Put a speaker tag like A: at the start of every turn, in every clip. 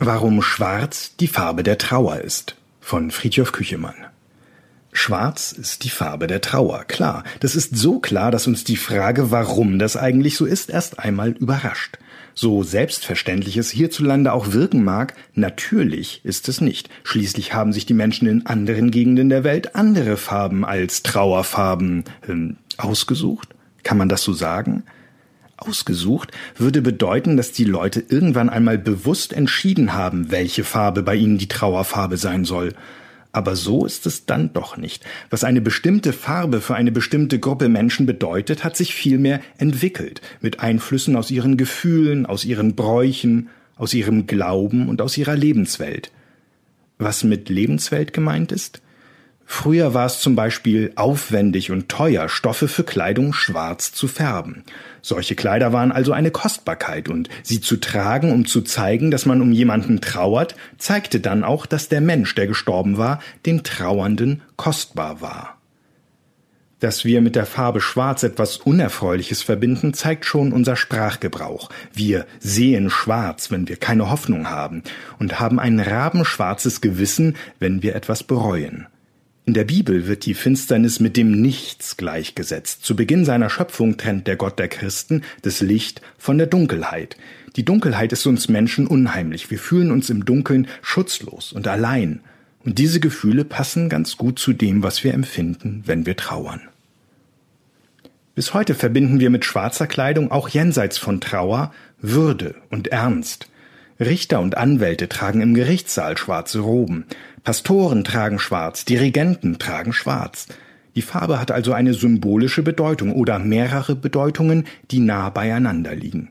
A: Warum Schwarz die Farbe der Trauer ist von Friedhof Küchemann. Schwarz ist die Farbe der Trauer, klar. Das ist so klar, dass uns die Frage, warum das eigentlich so ist, erst einmal überrascht. So selbstverständlich es hierzulande auch wirken mag, natürlich ist es nicht. Schließlich haben sich die Menschen in anderen Gegenden der Welt andere Farben als Trauerfarben ähm, ausgesucht. Kann man das so sagen? Ausgesucht würde bedeuten, dass die Leute irgendwann einmal bewusst entschieden haben, welche Farbe bei ihnen die Trauerfarbe sein soll. Aber so ist es dann doch nicht. Was eine bestimmte Farbe für eine bestimmte Gruppe Menschen bedeutet, hat sich vielmehr entwickelt, mit Einflüssen aus ihren Gefühlen, aus ihren Bräuchen, aus ihrem Glauben und aus ihrer Lebenswelt. Was mit Lebenswelt gemeint ist? Früher war es zum Beispiel aufwendig und teuer, Stoffe für Kleidung schwarz zu färben. Solche Kleider waren also eine Kostbarkeit und sie zu tragen, um zu zeigen, dass man um jemanden trauert, zeigte dann auch, dass der Mensch, der gestorben war, den Trauernden kostbar war. Dass wir mit der Farbe Schwarz etwas Unerfreuliches verbinden, zeigt schon unser Sprachgebrauch. Wir sehen schwarz, wenn wir keine Hoffnung haben, und haben ein rabenschwarzes Gewissen, wenn wir etwas bereuen. In der Bibel wird die Finsternis mit dem Nichts gleichgesetzt. Zu Beginn seiner Schöpfung trennt der Gott der Christen das Licht von der Dunkelheit. Die Dunkelheit ist uns Menschen unheimlich. Wir fühlen uns im Dunkeln schutzlos und allein. Und diese Gefühle passen ganz gut zu dem, was wir empfinden, wenn wir trauern. Bis heute verbinden wir mit schwarzer Kleidung auch jenseits von Trauer Würde und Ernst. Richter und Anwälte tragen im Gerichtssaal schwarze Roben. Pastoren tragen schwarz, Dirigenten tragen schwarz. Die Farbe hat also eine symbolische Bedeutung oder mehrere Bedeutungen, die nah beieinander liegen.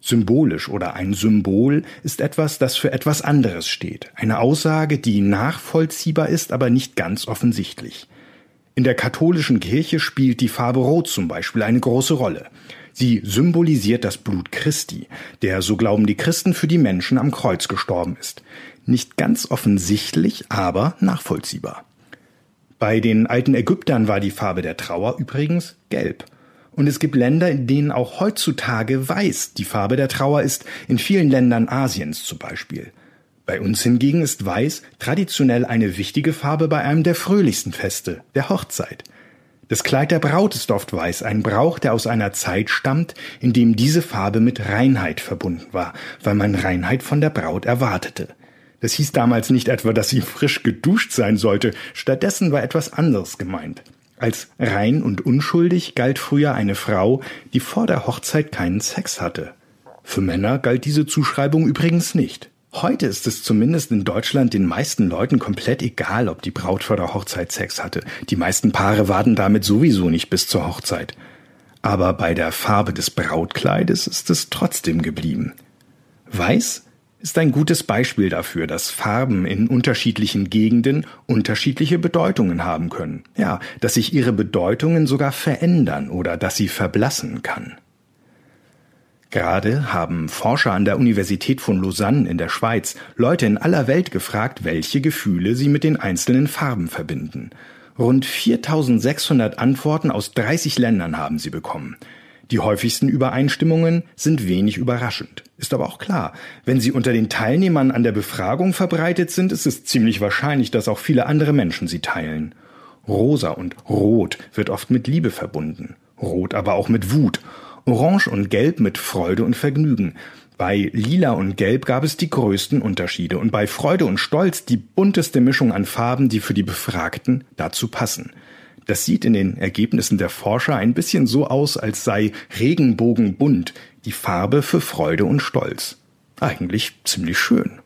A: Symbolisch oder ein Symbol ist etwas, das für etwas anderes steht, eine Aussage, die nachvollziehbar ist, aber nicht ganz offensichtlich. In der katholischen Kirche spielt die Farbe Rot zum Beispiel eine große Rolle. Sie symbolisiert das Blut Christi, der, so glauben die Christen, für die Menschen am Kreuz gestorben ist. Nicht ganz offensichtlich, aber nachvollziehbar. Bei den alten Ägyptern war die Farbe der Trauer übrigens gelb. Und es gibt Länder, in denen auch heutzutage weiß die Farbe der Trauer ist, in vielen Ländern Asiens zum Beispiel. Bei uns hingegen ist Weiß traditionell eine wichtige Farbe bei einem der fröhlichsten Feste, der Hochzeit. Das Kleid der Braut ist oft weiß, ein Brauch, der aus einer Zeit stammt, in dem diese Farbe mit Reinheit verbunden war, weil man Reinheit von der Braut erwartete. Das hieß damals nicht etwa, dass sie frisch geduscht sein sollte, stattdessen war etwas anderes gemeint. Als rein und unschuldig galt früher eine Frau, die vor der Hochzeit keinen Sex hatte. Für Männer galt diese Zuschreibung übrigens nicht. Heute ist es zumindest in Deutschland den meisten Leuten komplett egal, ob die Braut vor der Hochzeit Sex hatte. Die meisten Paare warten damit sowieso nicht bis zur Hochzeit. Aber bei der Farbe des Brautkleides ist es trotzdem geblieben. Weiß ist ein gutes Beispiel dafür, dass Farben in unterschiedlichen Gegenden unterschiedliche Bedeutungen haben können. Ja, dass sich ihre Bedeutungen sogar verändern oder dass sie verblassen kann. Gerade haben Forscher an der Universität von Lausanne in der Schweiz Leute in aller Welt gefragt, welche Gefühle sie mit den einzelnen Farben verbinden. Rund 4600 Antworten aus 30 Ländern haben sie bekommen. Die häufigsten Übereinstimmungen sind wenig überraschend. Ist aber auch klar, wenn sie unter den Teilnehmern an der Befragung verbreitet sind, ist es ziemlich wahrscheinlich, dass auch viele andere Menschen sie teilen. Rosa und Rot wird oft mit Liebe verbunden, Rot aber auch mit Wut, Orange und Gelb mit Freude und Vergnügen. Bei Lila und Gelb gab es die größten Unterschiede und bei Freude und Stolz die bunteste Mischung an Farben, die für die Befragten dazu passen. Das sieht in den Ergebnissen der Forscher ein bisschen so aus, als sei Regenbogenbunt die Farbe für Freude und Stolz. Eigentlich ziemlich schön.